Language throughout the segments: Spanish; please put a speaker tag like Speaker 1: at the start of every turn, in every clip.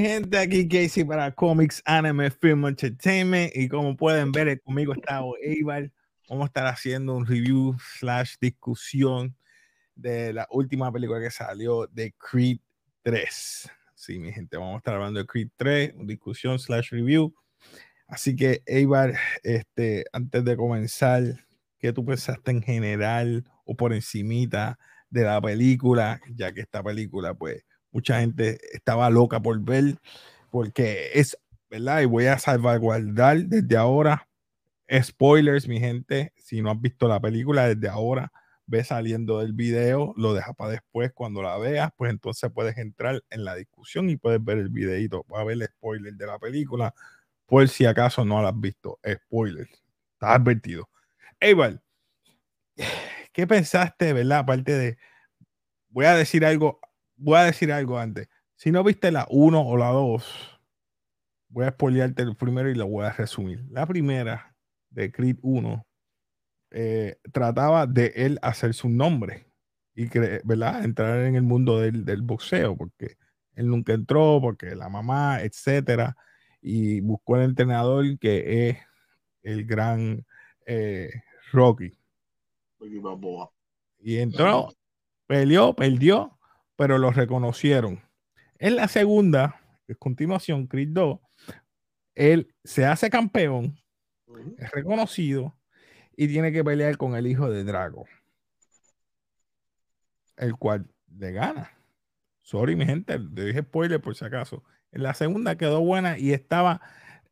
Speaker 1: Gente, aquí Casey para Comics Anime Film Entertainment. Y como pueden ver, conmigo está Eibar. Vamos a estar haciendo un review slash discusión de la última película que salió de Creed 3. Sí, mi gente, vamos a estar hablando de Creed 3, discusión slash review. Así que, Eibar, este, antes de comenzar, ¿qué tú pensaste en general o por encimita de la película? Ya que esta película, pues, mucha gente estaba loca por ver, porque es, ¿verdad? Y voy a salvaguardar desde ahora. Spoilers, mi gente, si no has visto la película desde ahora, ve saliendo del video, lo deja para después cuando la veas, pues entonces puedes entrar en la discusión y puedes ver el videito, a ver el spoiler de la película, por si acaso no la has visto, spoiler, está advertido. Eibar, ¿qué pensaste, verdad? Aparte de, voy a decir algo voy a decir algo antes. Si no viste la 1 o la 2, voy a spoilearte el primero y lo voy a resumir. La primera de Creed 1 eh, trataba de él hacer su nombre y ¿verdad? entrar en el mundo del, del, boxeo, porque él nunca entró, porque la mamá, etcétera, y buscó el entrenador que es el gran eh, Rocky. Y entró, peleó, perdió, pero lo reconocieron. En la segunda, es continuación, Creed 2, él se hace campeón, es reconocido y tiene que pelear con el hijo de Drago, el cual le gana. Sorry, mi gente, le dije spoiler por si acaso. En la segunda quedó buena y estaba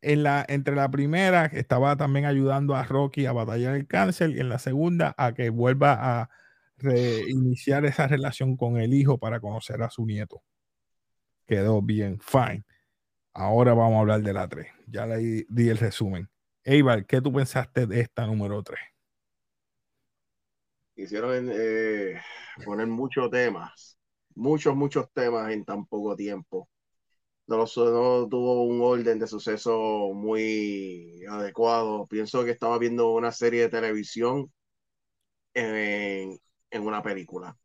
Speaker 1: en la, entre la primera, estaba también ayudando a Rocky a batallar el cáncer y en la segunda a que vuelva a reiniciar esa relación con el hijo para conocer a su nieto. Quedó bien, fine. Ahora vamos a hablar de la 3. Ya le di el resumen. Eibar, ¿qué tú pensaste de esta número 3?
Speaker 2: Hicieron eh, poner muchos temas, muchos, muchos temas en tan poco tiempo. No, no, tuvo un orden de suceso muy adecuado. Pienso que estaba viendo una serie de televisión en, en una película.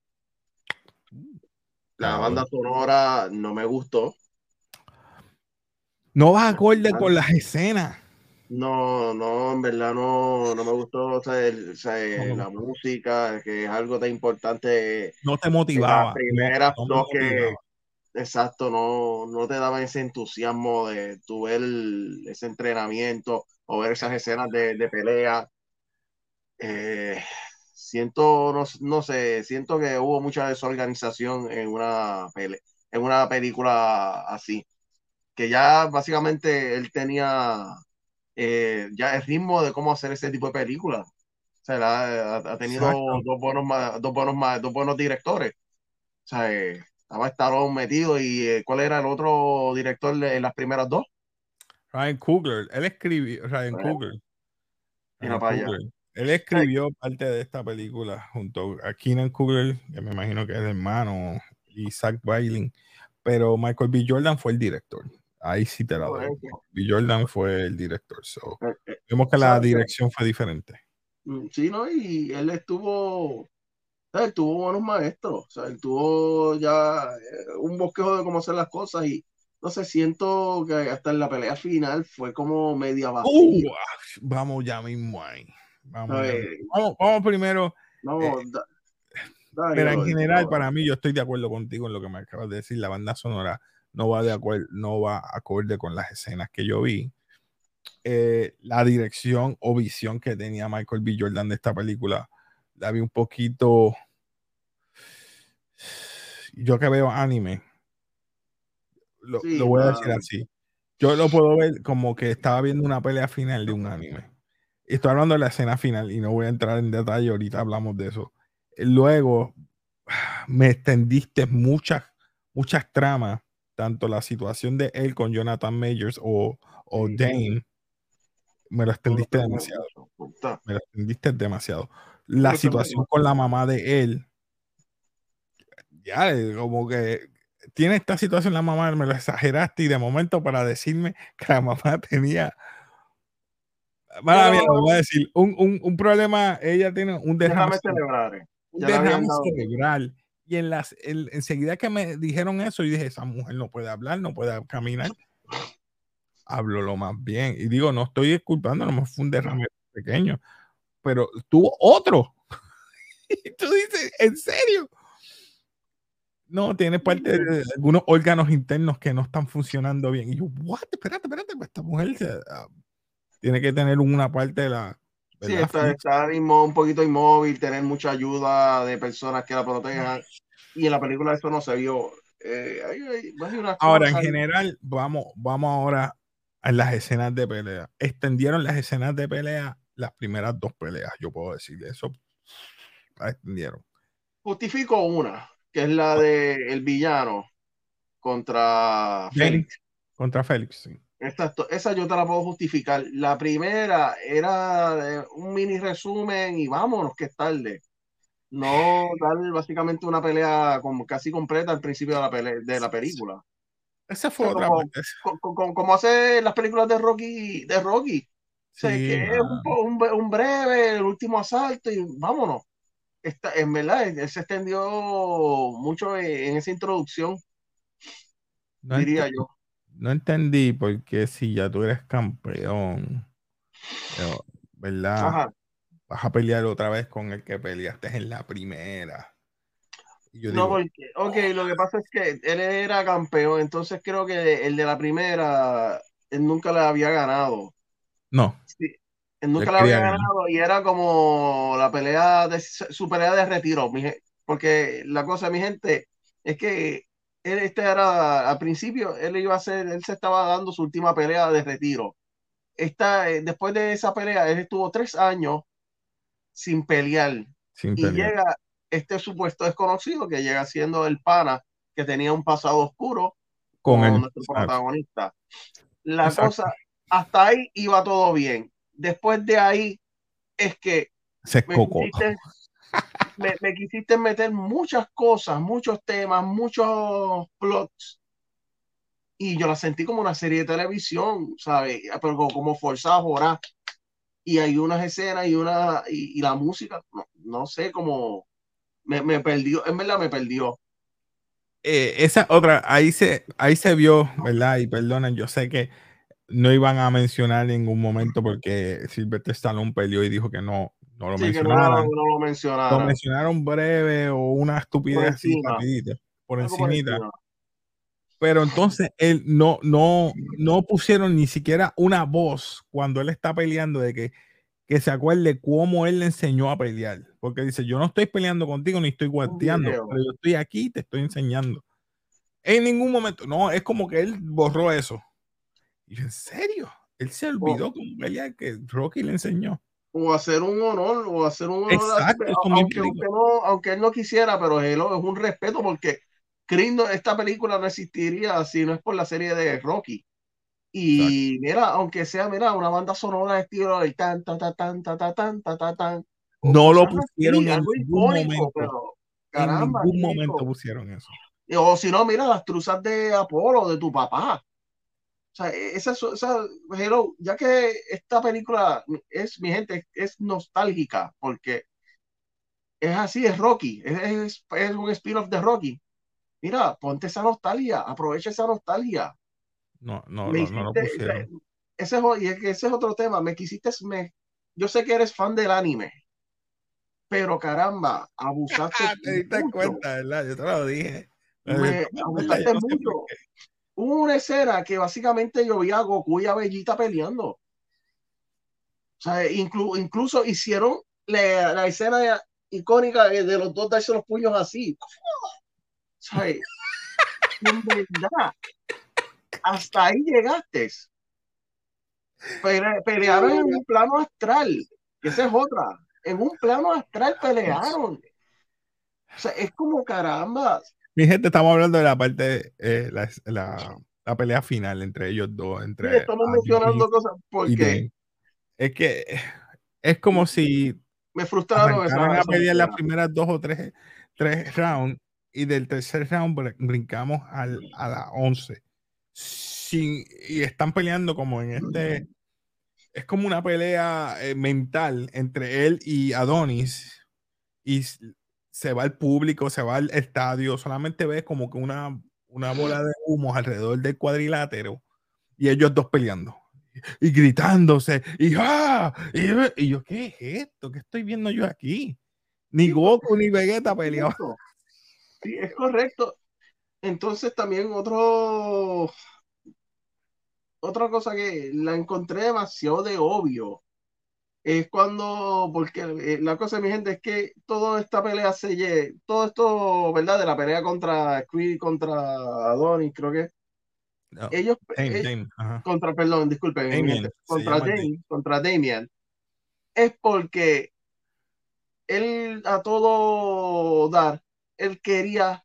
Speaker 2: La banda sonora no me gustó.
Speaker 1: No vas acorde con las escenas.
Speaker 2: No, no, en verdad no, no me gustó la música, que es algo tan importante.
Speaker 1: No te motivaba.
Speaker 2: Primera que, exacto, no, no te daba ese entusiasmo de tu ver ese entrenamiento o ver esas escenas de, de pelea. Eh, siento, no, no, sé, siento que hubo mucha desorganización en una, en una película así, que ya básicamente él tenía eh, ya el ritmo de cómo hacer ese tipo de películas. O sea, ha, tenido dos buenos, dos, buenos, dos buenos directores. O sea, eh, estaba Stallone metido y eh, ¿cuál era el otro director de, en las primeras dos?
Speaker 1: Ryan Coogler, él escribió, Ryan Coogler. Él escribió parte de esta película junto a Keenan Coogler, que me imagino que es el hermano, y Zach Bailing, pero Michael B. Jordan fue el director. Ahí sí te la doy. B. Jordan fue el director. Eh, eh, vemos que la dirección fue diferente.
Speaker 2: Mm, sí, ¿no? Y él estuvo, él tuvo buenos maestros, o sea, él tuvo ya eh, un bosquejo de cómo hacer las cosas y no sé, siento que hasta en la pelea final fue como media baja.
Speaker 1: Uh, vamos ya mismo ahí. Vamos, vamos, primero. Eh, pero en general, para mí, yo estoy de acuerdo contigo en lo que me acabas de decir. La banda sonora no va de acuerdo, no va acorde con las escenas que yo vi. Eh, la dirección o visión que tenía Michael B. Jordan de esta película, la vi un poquito. Yo que veo anime, lo, lo voy a decir así. Yo lo puedo ver como que estaba viendo una pelea final de un anime estoy hablando de la escena final y no voy a entrar en detalle, ahorita hablamos de eso. Luego me extendiste muchas, muchas tramas, tanto la situación de él con Jonathan Majors o, o Dane, me lo extendiste demasiado. Me lo extendiste demasiado. La situación con la mamá de él, ya, como que tiene esta situación la mamá, me lo exageraste y de momento para decirme que la mamá tenía voy a decir, un, un, un, problema, ella tiene un derrame, cerebral. Un derrame cerebral. Y en las, enseguida que me dijeron eso, yo dije, esa mujer no puede hablar, no puede caminar. Hablo lo más bien. Y digo, no estoy disculpando, no me fue un derrame pequeño, pero tuvo otro. y tú dices, ¿en serio? No, tiene parte de algunos órganos internos que no están funcionando bien. Y yo, what? Espérate, espérate, pues esta mujer ah, tiene que tener una parte de la.
Speaker 2: Sí, estar, un poquito inmóvil, tener mucha ayuda de personas que la protejan. Y en la película eso no se vio. Eh,
Speaker 1: ahora, en general, vamos, vamos ahora a las escenas de pelea. Extendieron las escenas de pelea las primeras dos peleas, yo puedo decir eso. La extendieron.
Speaker 2: Justifico una que es la de el villano contra Félix.
Speaker 1: Contra Félix, sí.
Speaker 2: Esa yo te la puedo justificar. La primera era un mini resumen y vámonos, que es tarde. No dar básicamente una pelea como casi completa al principio de la, de la película.
Speaker 1: Esa fue otra
Speaker 2: como, como, hace las películas de Rocky, de Rocky. que es un, un, breve, el último asalto y vámonos en verdad, él se extendió mucho en, esa introducción, diría yo.
Speaker 1: No entendí porque si ya tú eres campeón, ¿verdad? Vas a pelear otra vez con el que peleaste en la primera.
Speaker 2: no, porque, ok, lo que pasa es que él era campeón, entonces creo que el de la primera, él nunca le había ganado.
Speaker 1: No.
Speaker 2: Sí, nunca la había ganado y era como la pelea de su pelea de retiro, porque la cosa, mi gente, es que él este era al principio, él iba a ser, él se estaba dando su última pelea de retiro. Esta, eh, después de esa pelea, él estuvo tres años sin pelear. y llega este supuesto desconocido que llega siendo el pana que tenía un pasado oscuro con, el, nuestro protagonista. La cosa, hasta ahí iba todo bien después de ahí es que
Speaker 1: Se
Speaker 2: me, quisiste, meter muchas cosas, muchos temas, muchos plots. Y yo la sentí como una serie de televisión, ¿sabes? Pero como forzada a Y hay unas escenas y una y, la música, no, sé, cómo me, perdió, en verdad me perdió.
Speaker 1: Eh, esa otra, ahí se, ahí se vio, ¿verdad? Y perdonen, yo sé que no iban a mencionar en ningún momento porque Silvestre Stallone peleó y dijo que no, no lo mencionaron.
Speaker 2: No, lo mencionaron.
Speaker 1: Lo mencionaron breve o una estupidez así rapidita, por encimita. Pero entonces él no, no, no pusieron ni siquiera una voz cuando él está peleando de que, que se acuerde cómo él le enseñó a pelear. Porque dice, yo no estoy peleando contigo ni estoy guanteando, pero yo estoy aquí y te estoy enseñando. En ningún momento, no, es como que él borró eso en serio, él se olvidó oh. como que Rocky le enseñó.
Speaker 2: O hacer un honor, o hacer un honor. Exacto, aunque, no, aunque, él no quisiera, pero es un respeto porque Crindo, esta película no existiría si no es por la serie de Rocky. Y mira, aunque sea, mira, una banda sonora de estilo del tan, tan, tan, tan, tan, tan, tan, tan,
Speaker 1: No lo pusieron en ningún momento. en ningún momento pusieron eso.
Speaker 2: O si no, mira las truzas de Apolo, de tu papá. O sea, e, esa, esa, hello, ya que esta película es, mi gente, es nostálgica, porque es así, es Rocky, es, es, un spin-off de Rocky. Mira, ponte esa nostalgia, aprovecha esa nostalgia.
Speaker 1: No, no, no, no lo pusieron.
Speaker 2: Ese, ese es otro tema, me quisiste, me, yo sé que eres fan del anime, pero caramba, abusaste.
Speaker 1: te diste cuenta, ¿verdad? Yo te lo dije.
Speaker 2: Me, abusaste mucho hubo una escena que básicamente yo vi a Goku y a Bellita peleando. O sea, incluso hicieron la, escena icónica de, los dos darse los puños así. O en verdad, hasta ahí llegaste. pelearon en un plano astral. Esa es otra. En un plano astral pelearon. O sea, es como caramba.
Speaker 1: Mi gente, estamos hablando de la parte, eh, la, la, la, pelea final entre ellos dos. Entre
Speaker 2: sí, estamos mencionando cosas porque.
Speaker 1: Es que es como si.
Speaker 2: Me frustraron
Speaker 1: esa, a pelear las primeras dos o tres, tres rounds y del tercer round brincamos al, a la once. Sin, y están peleando como en este. Es como una pelea eh, mental entre él y Adonis. Y se va el público, se va al estadio, solamente ves como que una, una bola de humo alrededor del cuadrilátero y ellos dos peleando y gritándose y, ¡ah! y, yo, ¿qué es esto? ¿Qué estoy viendo yo aquí? Ni Goku ni Vegeta peleaban.
Speaker 2: Sí, es correcto. Entonces también otro otra cosa que la encontré demasiado de obvio es cuando, porque eh, la cosa, mi gente, es que toda esta pelea se todo esto, ¿verdad? De la pelea contra Creed, contra Adonis, creo que. ellos, eh, contra, perdón, disculpen, contra Damien, contra Damian, es porque él a todo dar, él quería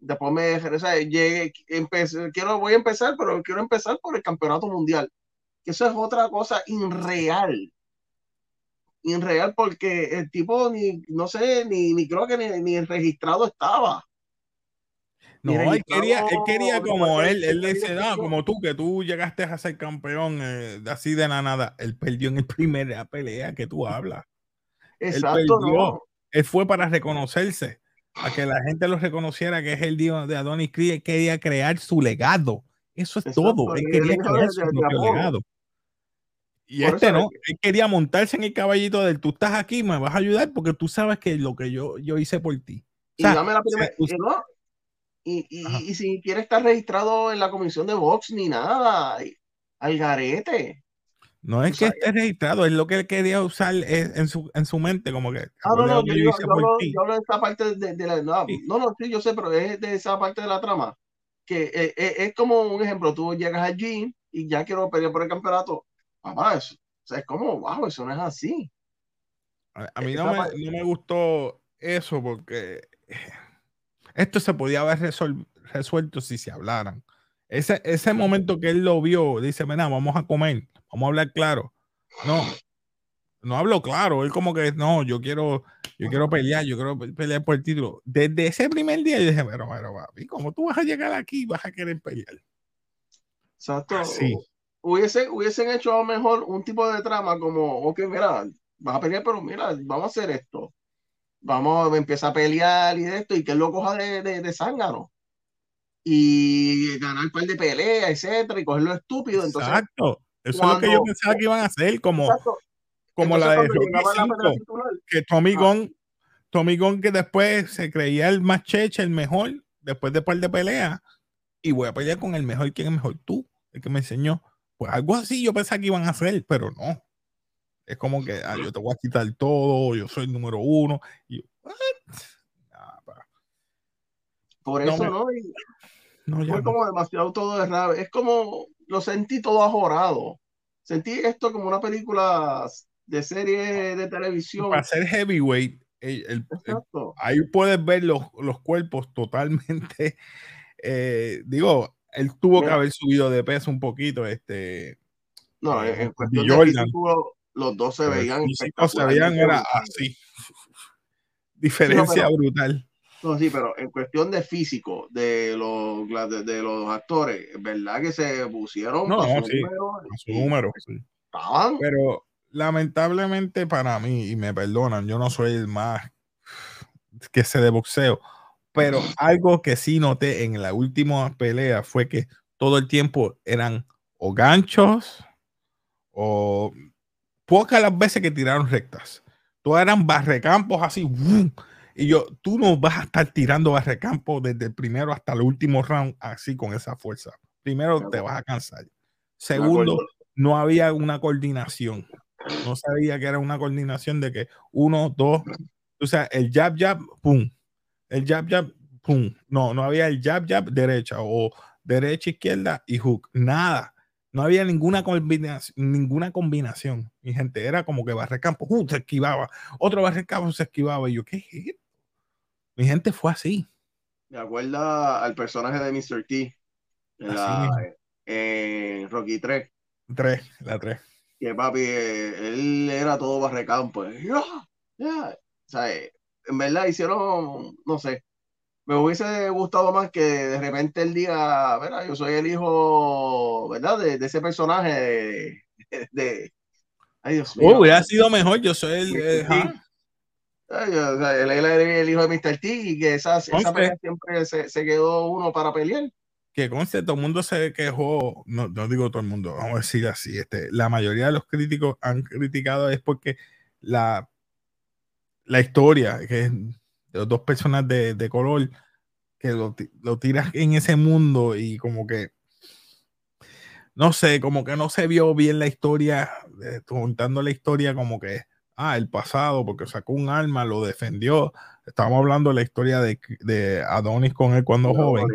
Speaker 2: después me sea, llegué, empecé, quiero, voy a empezar, pero quiero empezar por el campeonato mundial. Que eso es otra cosa irreal. Irreal porque el tipo ni, no sé, ni, ni creo que ni, ni registrado estaba.
Speaker 1: No, él quería, él quería como él, él dice, no, como tú, que tú llegaste a ser campeón eh, así de la nada. Él perdió en el primer pelea que tú hablas. Exacto, él perdió. Él fue para reconocerse a que la gente lo reconociera que es el dios de Adonis Creed, quería crear su legado. Eso es todo. Él quería crear su legado. Y este no, él quería montarse en el caballito del tú estás aquí, me vas a ayudar porque tú sabes que lo que yo, yo hice por ti.
Speaker 2: y dame la primera, y, y, y, si quiere estar registrado en la comisión de Vox ni nada, al garete.
Speaker 1: No es que esté registrado, es lo que él quería usar en su, en su mente, como que.
Speaker 2: Ah, no, no, yo, yo, hablo, de esa parte de, la. No, no, sí, yo sé, pero es de esa parte de la trama. Que eh, eh, es, como un ejemplo, tú llegas allí y ya quiero pelear por el campeonato. Mamá, eso. O sea, es como, wow, eso no es así.
Speaker 1: A, mí no me, no me, gustó eso porque esto se podía haber resuelto si se hablaran. Ese, ese momento que él lo vio, dice, mira, vamos a comer Vamos a hablar claro. No, no hablo claro. Él como que, no, yo quiero, yo quiero pelear, yo quiero pelear por el título. Desde ese primer día yo dije, pero, pero, papi, ¿cómo tú vas a llegar aquí y vas a querer pelear?
Speaker 2: Exacto. Sí. Hubiese, hubiesen hecho a lo mejor un tipo de trama como, ok, mira, vas a pelear, pero mira, vamos a hacer esto. Vamos a empezar a pelear y de esto, y que él lo coja de, de, de zángano. Y ganar un par de peleas, etcétera, y cogerlo estúpido. Entonces,
Speaker 1: Exacto eso es lo que yo pensaba que iban a hacer, como, como la de que Tommy ah. Gunn, Tommy Gunn que después se creía el más cheche, el mejor, después de par de peleas, y voy a pelear con el mejor, ¿quién es mejor? Tú, el que me enseñó. Pues algo así yo pensaba que iban a hacer, pero no. Es como que ah, yo te voy a quitar todo, yo soy el número uno. Y
Speaker 2: Por eso no, no, fue como demasiado todo de raro. Es como lo sentí todo ajorado. Sentí esto como una película de serie de televisión.
Speaker 1: Para ser heavyweight, ahí puedes ver los, los cuerpos totalmente. Eh, digo, él tuvo que haber subido de peso un poquito. Este,
Speaker 2: no, en eh, cuestión de físico, los dos se veían.
Speaker 1: Se veían era así. Diferencia brutal.
Speaker 2: No, sí, pero en cuestión de físico de los, de, los actores, ¿verdad que se pusieron
Speaker 1: no, a su número? Pero lamentablemente para mí, y me perdonan, yo no soy el más que sé de boxeo, pero algo que sí noté en la última pelea fue que todo el tiempo eran o ganchos o pocas las veces que tiraron rectas. Todas eran barrecampos así. Y yo, tú no vas a estar tirando barrecampo desde el primero hasta el último round así con esa fuerza. Primero te vas a cansar. Segundo, no había una coordinación. No sabía que era una coordinación de que uno, dos, o sea, el jab, jab, pum. El jab, jab, pum. No, no había el jab, jab, derecha o derecha, izquierda y hook. Nada. No había ninguna combinación, ninguna combinación. Mi gente era como que barrecampo, uh, se esquivaba. Otro barrecampo se esquivaba. Y yo, ¿qué es esto? Mi gente fue así.
Speaker 2: Me acuerda al personaje de Mr. T en, la, Rocky 3.
Speaker 1: 3, la 3.
Speaker 2: Que papi, él era todo barrecampo. Ya, ya. O sea, en verdad hicieron, no sé, me hubiese gustado más que de repente él diga, ¿verdad? Yo soy el hijo, ¿verdad? De, ese personaje de, ay Dios
Speaker 1: mío. hubiera sido mejor, yo soy el...
Speaker 2: él era el hijo de Mr. T y que esa, esa pelea siempre se, se, quedó uno para pelear.
Speaker 1: Que conste, todo el mundo se quejó, no, no digo todo el mundo, vamos a decir así, este, la mayoría de los críticos han criticado es porque la, la historia, que es de dos personas de, de color, que lo, lo tiras en ese mundo y como que no sé, como que no se vio bien la historia, eh, contando la historia como que ah, el pasado, porque sacó un arma, lo defendió. Estábamos hablando de la historia de, de Adonis con él cuando joven,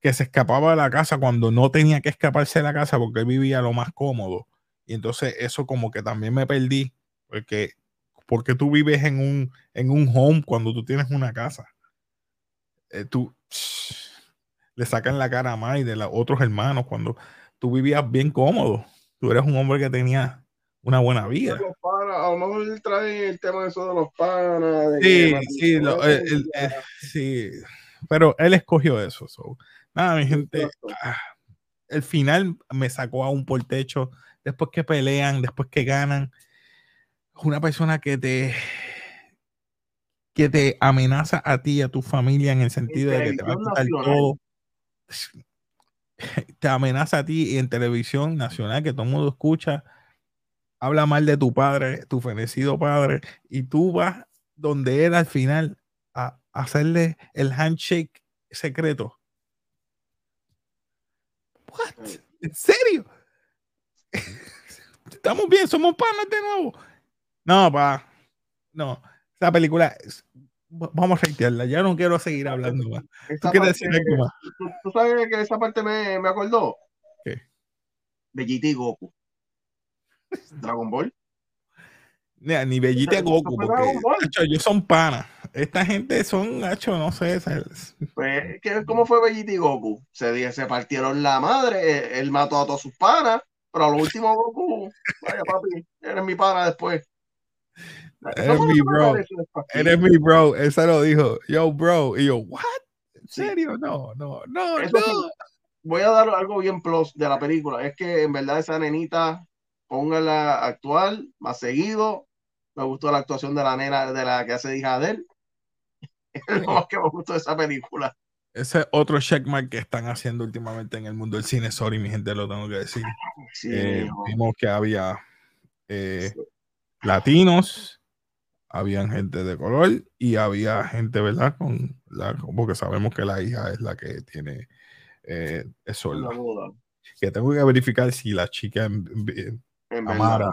Speaker 1: que se escapaba de la casa cuando no tenía que escaparse de la casa porque él vivía lo más cómodo. Y entonces eso como que también me perdí, porque, porque tú vives en un, en un home cuando tú tienes una casa. Eh, tú le sacan la cara a más y de los otros hermanos cuando tú vivías bien cómodo. Tú eres un hombre que tenía una buena vida.
Speaker 2: a lo mejor trae el tema de eso de los panas.
Speaker 1: sí, sí, sí, pero él escogió eso. Nada, mi gente, ah, el final me sacó a un por techo. Después que pelean, después que ganan, una persona que te que te amenaza a ti y a tu familia en el sentido de que te va a quitar todo. Te amenaza a ti en televisión nacional que todo el mundo escucha habla mal de tu padre, tu fenecido padre, y tú vas donde él al final a, hacerle el handshake secreto. What? ¿En serio? Estamos bien, somos panas de nuevo. No, pa. No. Esa película vamos a reitearla. Ya no quiero seguir hablando más. ¿Tú quieres decir algo más?
Speaker 2: ¿Tú, sabes que esa parte me, me acordó? ¿Qué? Vegeta y Goku. Dragon Ball.
Speaker 1: ni Bellita Goku, porque ellos son panas. Esta gente son, hecho, no sé.
Speaker 2: Pues, ¿cómo fue Bellita y Goku? Se, se partieron la madre, él mató a todos sus panas, pero a lo último Goku, vaya papi, eres mi pana después.
Speaker 1: Eres mi bro. Eres mi bro. Se lo dijo. Yo, bro. Y yo, ¿what? ¿En serio? No, no, no, no.
Speaker 2: voy a dar algo bien plus de la película. Es que en verdad esa nenita póngala actual, más seguido. Me gustó la actuación de la nena de la que hace hija de él. Es lo más que me gustó de esa película.
Speaker 1: Ese otro checkmark que están haciendo últimamente en el mundo del cine, sorry, mi gente, lo tengo que decir. Eh, vimos que había eh, latinos, había gente de color y había gente, ¿verdad? Con la, porque sabemos que la hija es la que tiene eh, eso. Que tengo que verificar si la chica Amara.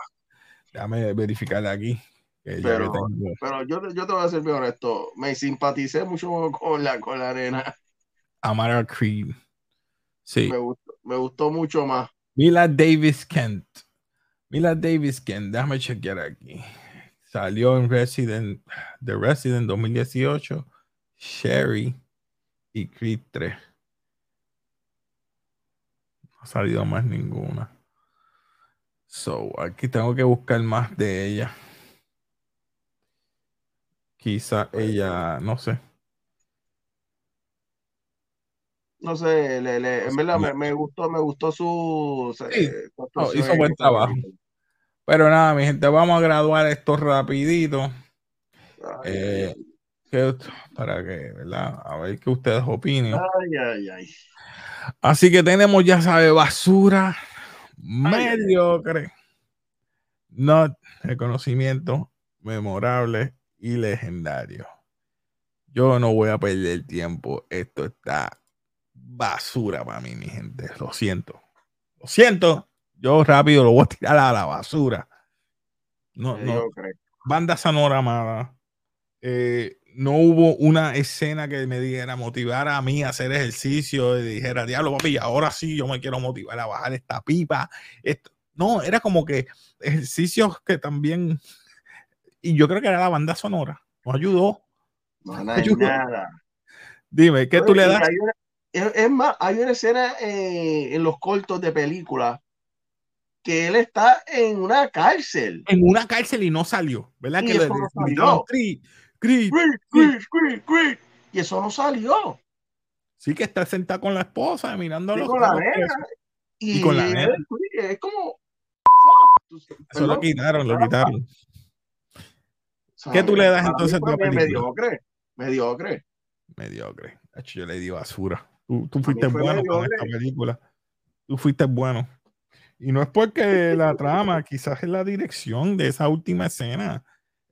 Speaker 1: Déjame verificar aquí.
Speaker 2: pero, pero yo, yo, te voy a ser bien honesto. Me simpaticé mucho con la, con la arena.
Speaker 1: Amara Creed. Sí.
Speaker 2: Me gustó, me gustó mucho más.
Speaker 1: Mila Davis Kent. Mila Davis Kent. Déjame chequear aquí. Salió en Resident, The Resident 2018. Sherry y Creed 3. No ha salido más ninguna. So, aquí tengo que buscar más de ella. Quizá ella, no sé.
Speaker 2: No sé, le, le, en verdad me, gustó, me gustó su.
Speaker 1: Sí. Oh, hizo buen trabajo. Pero nada, mi gente, vamos a graduar esto rapidito. Eh, para que, ¿verdad? A ver qué ustedes opinan.
Speaker 2: Ay, ay, ay.
Speaker 1: Así que tenemos, ya sabe, basura mediocre. No reconocimiento memorable y legendario. Yo no voy a perder tiempo. Esto está basura para mí, mi gente. Lo siento. Lo siento. Yo rápido lo voy a tirar a la basura. No, no. Banda sonora amada. Eh, no hubo una escena que me diera, motivara a mí a hacer ejercicio y dijera, diablo, papi, ahora sí yo me quiero motivar a bajar esta pipa. Esto. No, era como que ejercicios que también. Y yo creo que era la banda sonora. Nos ayudó.
Speaker 2: No, nada.
Speaker 1: Dime, ¿qué tú le das?
Speaker 2: Es, más, hay una escena eh, en los cortos de película que él está en una cárcel.
Speaker 1: En una cárcel y no salió, ¿verdad?
Speaker 2: Y
Speaker 1: que
Speaker 2: eso no salió. Y eso no salió.
Speaker 1: Sí, que está sentado con la esposa, mirando
Speaker 2: con la nena. Y, con la nena. Es como.
Speaker 1: Eso lo quitaron, lo quitaron. ¿Qué tú le das entonces a
Speaker 2: la Mediocre, mediocre.
Speaker 1: Mediocre. Yo le di basura. Tú, tú fuiste bueno con esta película. Tú fuiste bueno. Y no es porque la trama, quizás es la dirección de esa última escena.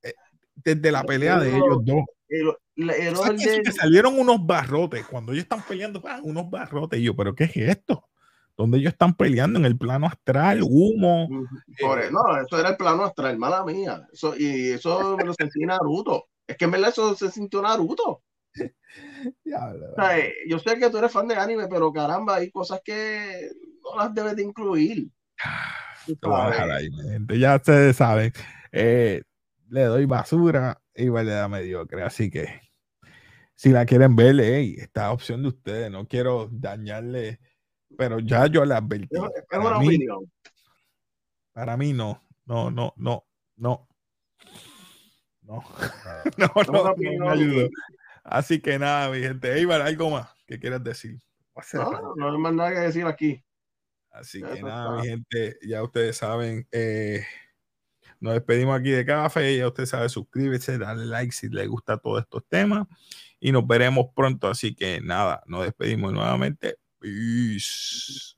Speaker 1: Eh, desde la pelea de ellos dos. salieron unos barrotes. Cuando ellos están peleando, ah, unos barrotes. Y yo, ¿pero qué es esto? Donde ellos están peleando en el plano astral, humo.
Speaker 2: Eh, no, eso era el plano astral, mala mía. Eso, y eso me lo sentí Naruto. Es que en verdad eso se sintió Naruto. yo sé que tú eres fan de anime, pero caramba, hay cosas que no las debes de incluir.
Speaker 1: Ya ustedes saben. Eh, le doy basura y le da mediocre. Así que si la quieren ver, hey, esta opción de ustedes. No quiero dañarle, pero ya yo la advertí.
Speaker 2: Es una opinión.
Speaker 1: Para mí no, no, no, no, no. No, no, no, no, Así que nada, mi gente. Eibar, algo más que quieras decir.
Speaker 2: No, no hay más nada que decir aquí.
Speaker 1: Así que nada, mi gente, ya ustedes saben, eh, nos despedimos aquí de café, ya usted sabe, suscríbete, dale like si le gusta todos estos temas y nos veremos pronto. Así que nada, nos despedimos nuevamente. Peace.